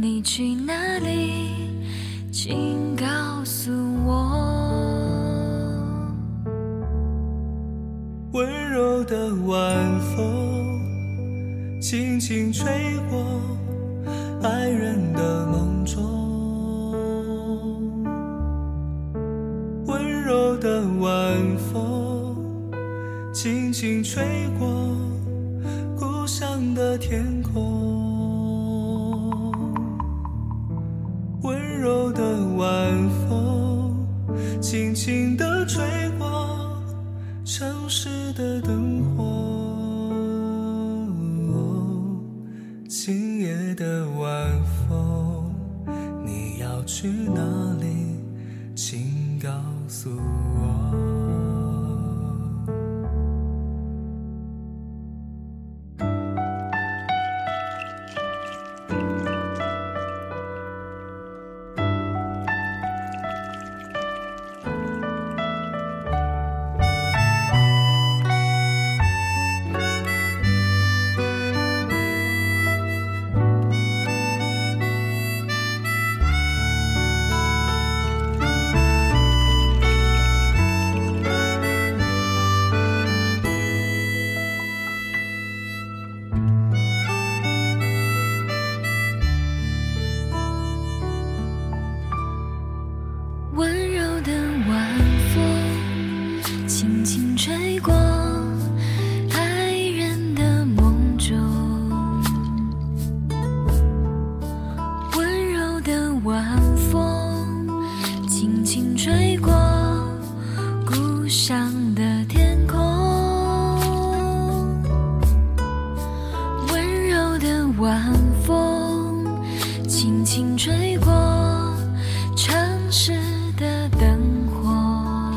你去哪里？请告诉我。温柔的晚风，轻轻吹过爱人的梦中。温柔的晚风，轻轻吹过故乡的天空。晚风，轻轻地吹过城市的灯火。今夜的晚风，你要去哪里？请告诉我。城市的灯火。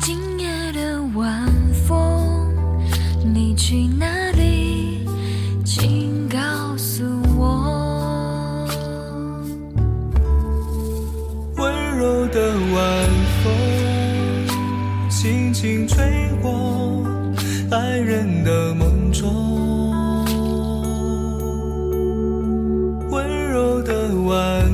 今夜的晚风，你去哪里？请告诉我。温柔的晚风，轻轻吹过爱人的梦中。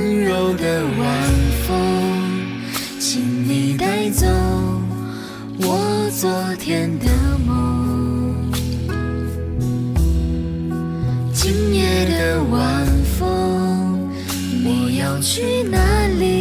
温柔的晚风，请你带走我昨天的梦。今夜的晚风，你要去哪里？